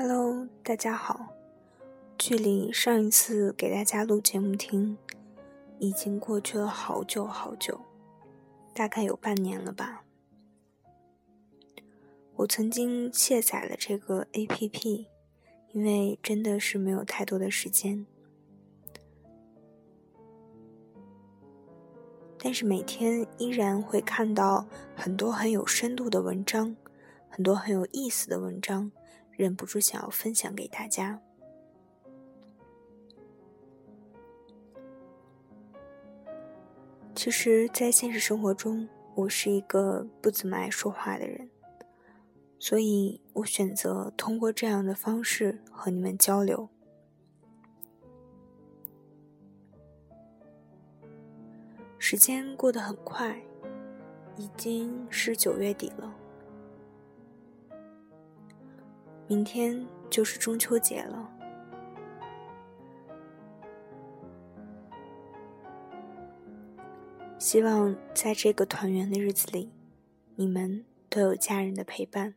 Hello，大家好。距离上一次给大家录节目听，已经过去了好久好久，大概有半年了吧。我曾经卸载了这个 APP，因为真的是没有太多的时间。但是每天依然会看到很多很有深度的文章，很多很有意思的文章，忍不住想要分享给大家。其实，在现实生活中，我是一个不怎么爱说话的人，所以我选择通过这样的方式和你们交流。时间过得很快，已经是九月底了，明天就是中秋节了。希望在这个团圆的日子里，你们都有家人的陪伴。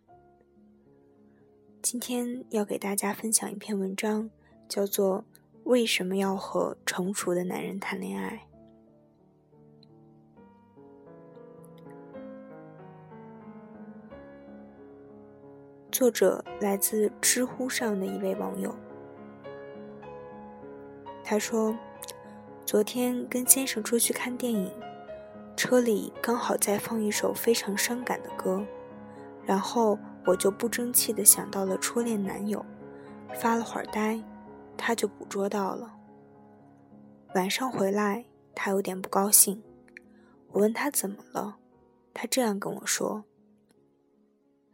今天要给大家分享一篇文章，叫做《为什么要和成熟的男人谈恋爱》。作者来自知乎上的一位网友，他说：“昨天跟先生出去看电影，车里刚好在放一首非常伤感的歌，然后我就不争气的想到了初恋男友，发了会儿呆，他就捕捉到了。晚上回来，他有点不高兴，我问他怎么了，他这样跟我说。”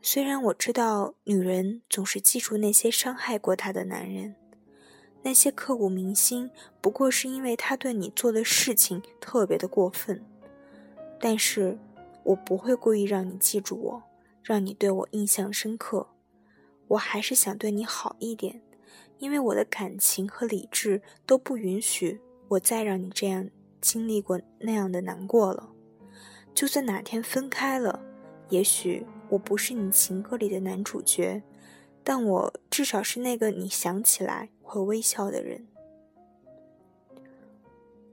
虽然我知道女人总是记住那些伤害过她的男人，那些刻骨铭心，不过是因为他对你做的事情特别的过分。但是，我不会故意让你记住我，让你对我印象深刻。我还是想对你好一点，因为我的感情和理智都不允许我再让你这样经历过那样的难过了。就算哪天分开了，也许。我不是你情歌里的男主角，但我至少是那个你想起来会微笑的人。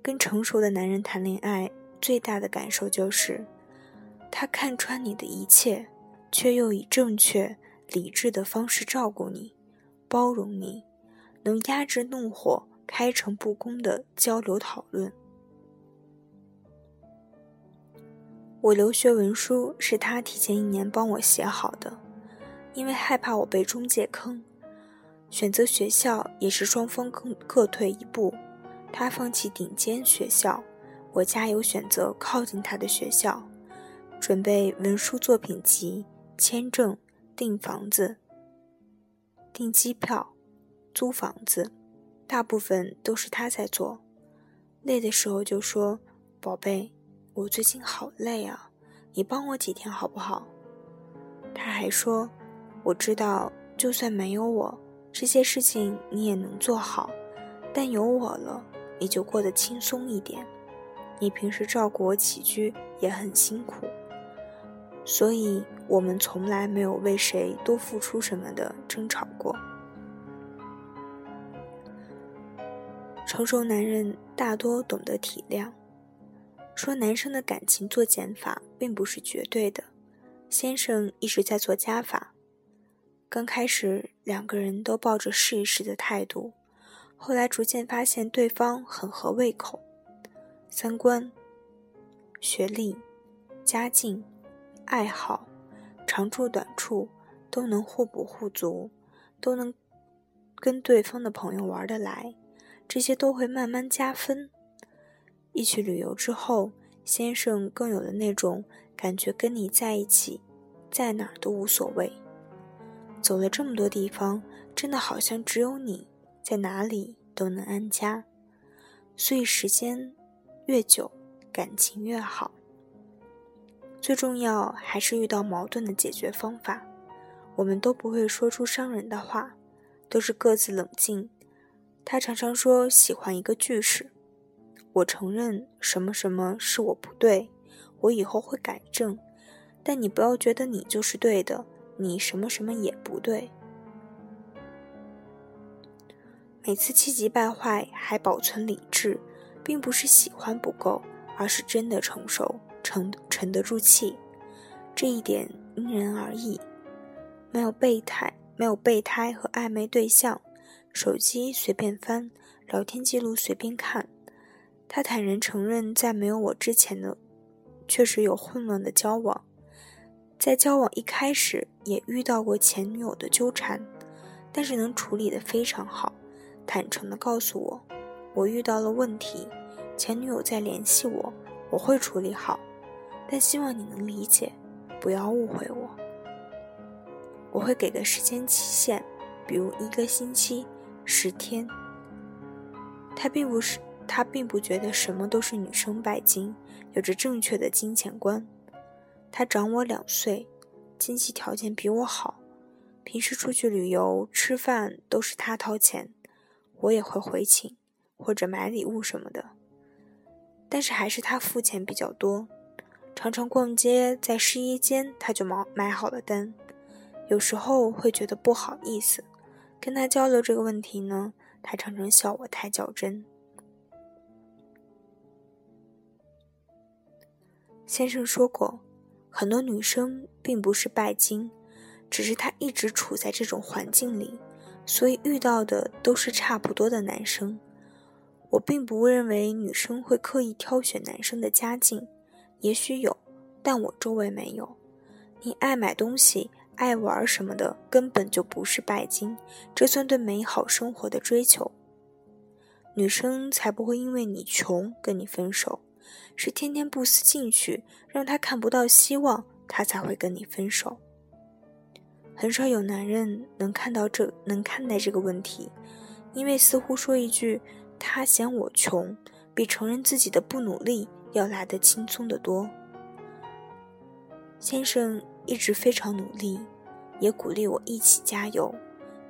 跟成熟的男人谈恋爱，最大的感受就是，他看穿你的一切，却又以正确、理智的方式照顾你、包容你，能压制怒火、开诚布公的交流讨论。我留学文书是他提前一年帮我写好的，因为害怕我被中介坑。选择学校也是双方各各退一步，他放弃顶尖学校，我加油选择靠近他的学校。准备文书作品集、签证、订房子、订机票、租房子，大部分都是他在做。累的时候就说：“宝贝。”我最近好累啊，你帮我几天好不好？他还说，我知道，就算没有我，这些事情你也能做好，但有我了，你就过得轻松一点。你平时照顾我起居也很辛苦，所以我们从来没有为谁多付出什么的争吵过。成熟男人大多懂得体谅。说男生的感情做减法并不是绝对的，先生一直在做加法。刚开始两个人都抱着试一试的态度，后来逐渐发现对方很合胃口，三观、学历、家境、爱好、长处短处都能互补互足，都能跟对方的朋友玩得来，这些都会慢慢加分。一起旅游之后，先生更有了那种感觉，跟你在一起，在哪儿都无所谓。走了这么多地方，真的好像只有你在哪里都能安家。所以时间越久，感情越好。最重要还是遇到矛盾的解决方法。我们都不会说出伤人的话，都是各自冷静。他常常说喜欢一个句式。我承认什么什么是我不对，我以后会改正，但你不要觉得你就是对的，你什么什么也不对。每次气急败坏还保存理智，并不是喜欢不够，而是真的成熟，沉沉得住气。这一点因人而异。没有备胎，没有备胎和暧昧对象，手机随便翻，聊天记录随便看。他坦然承认，在没有我之前的，确实有混乱的交往。在交往一开始，也遇到过前女友的纠缠，但是能处理得非常好。坦诚地告诉我，我遇到了问题，前女友在联系我，我会处理好，但希望你能理解，不要误会我。我会给个时间期限，比如一个星期、十天。他并不是，他并不觉得什么都是女生拜金，有着正确的金钱观。他长我两岁，经济条件比我好，平时出去旅游、吃饭都是他掏钱。我也会回请，或者买礼物什么的，但是还是他付钱比较多。常常逛街，在试衣间他就买买好了单，有时候会觉得不好意思，跟他交流这个问题呢，他常常笑我太较真。先生说过，很多女生并不是拜金，只是她一直处在这种环境里。所以遇到的都是差不多的男生，我并不认为女生会刻意挑选男生的家境，也许有，但我周围没有。你爱买东西、爱玩什么的，根本就不是拜金，这算对美好生活的追求。女生才不会因为你穷跟你分手，是天天不思进取，让他看不到希望，他才会跟你分手。很少有男人能看到这能看待这个问题，因为似乎说一句“他嫌我穷”，比承认自己的不努力要来得轻松得多。先生一直非常努力，也鼓励我一起加油，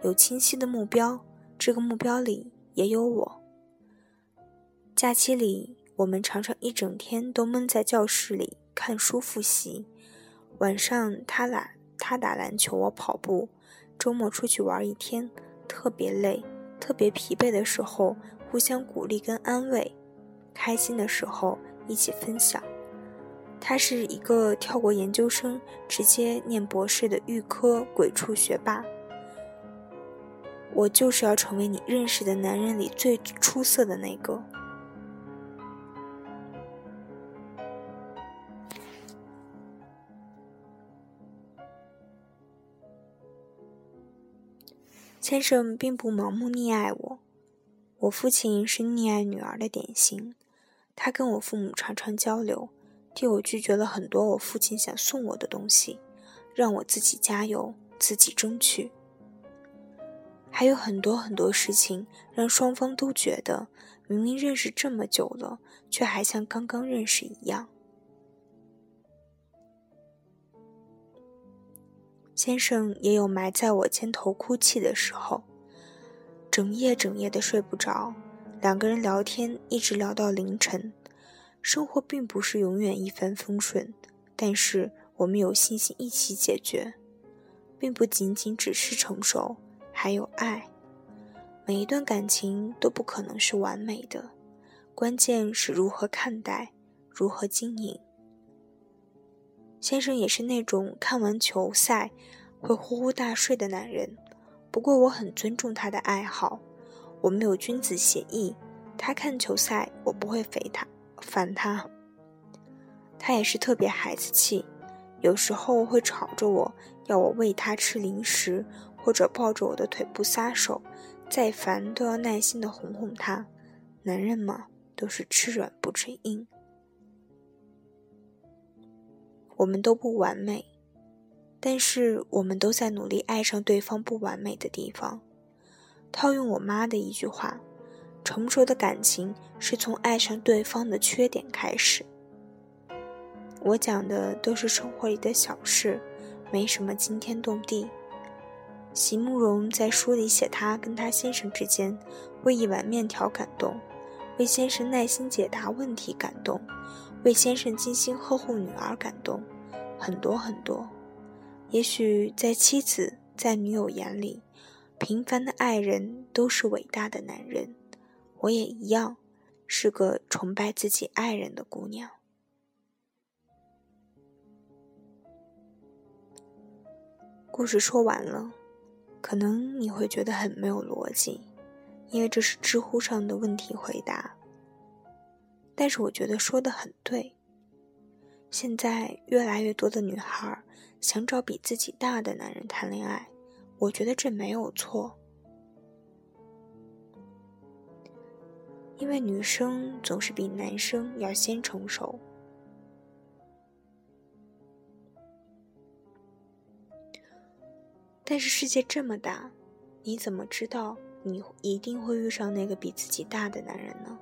有清晰的目标，这个目标里也有我。假期里，我们常常一整天都闷在教室里看书复习，晚上他懒。他打篮球，我跑步。周末出去玩一天，特别累、特别疲惫的时候，互相鼓励跟安慰；开心的时候，一起分享。他是一个跳过研究生，直接念博士的预科鬼畜学霸。我就是要成为你认识的男人里最出色的那个。先生并不盲目溺爱我，我父亲是溺爱女儿的典型。他跟我父母常常交流，替我拒绝了很多我父亲想送我的东西，让我自己加油，自己争取。还有很多很多事情，让双方都觉得明明认识这么久了，却还像刚刚认识一样。先生也有埋在我肩头哭泣的时候，整夜整夜的睡不着，两个人聊天一直聊到凌晨。生活并不是永远一帆风顺，但是我们有信心一起解决，并不仅仅只是成熟，还有爱。每一段感情都不可能是完美的，关键是如何看待，如何经营。先生也是那种看完球赛会呼呼大睡的男人，不过我很尊重他的爱好。我们有君子协议，他看球赛，我不会肥他烦他。他也是特别孩子气，有时候会吵着我要我喂他吃零食，或者抱着我的腿不撒手，再烦都要耐心的哄哄他。男人嘛，都是吃软不吃硬。我们都不完美，但是我们都在努力爱上对方不完美的地方。套用我妈的一句话：“成熟的感情是从爱上对方的缺点开始。”我讲的都是生活里的小事，没什么惊天动地。席慕容在书里写，她跟她先生之间为一碗面条感动，为先生耐心解答问题感动。为先生精心呵护女儿感动，很多很多。也许在妻子、在女友眼里，平凡的爱人都是伟大的男人，我也一样，是个崇拜自己爱人的姑娘。故事说完了，可能你会觉得很没有逻辑，因为这是知乎上的问题回答。但是我觉得说的很对。现在越来越多的女孩想找比自己大的男人谈恋爱，我觉得这没有错。因为女生总是比男生要先成熟。但是世界这么大，你怎么知道你一定会遇上那个比自己大的男人呢？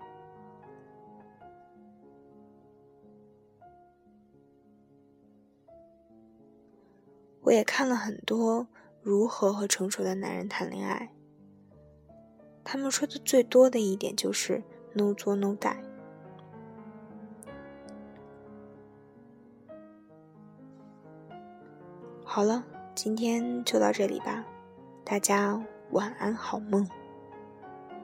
我也看了很多如何和成熟的男人谈恋爱，他们说的最多的一点就是 “no 作 no die”。好了，今天就到这里吧，大家晚安，好梦。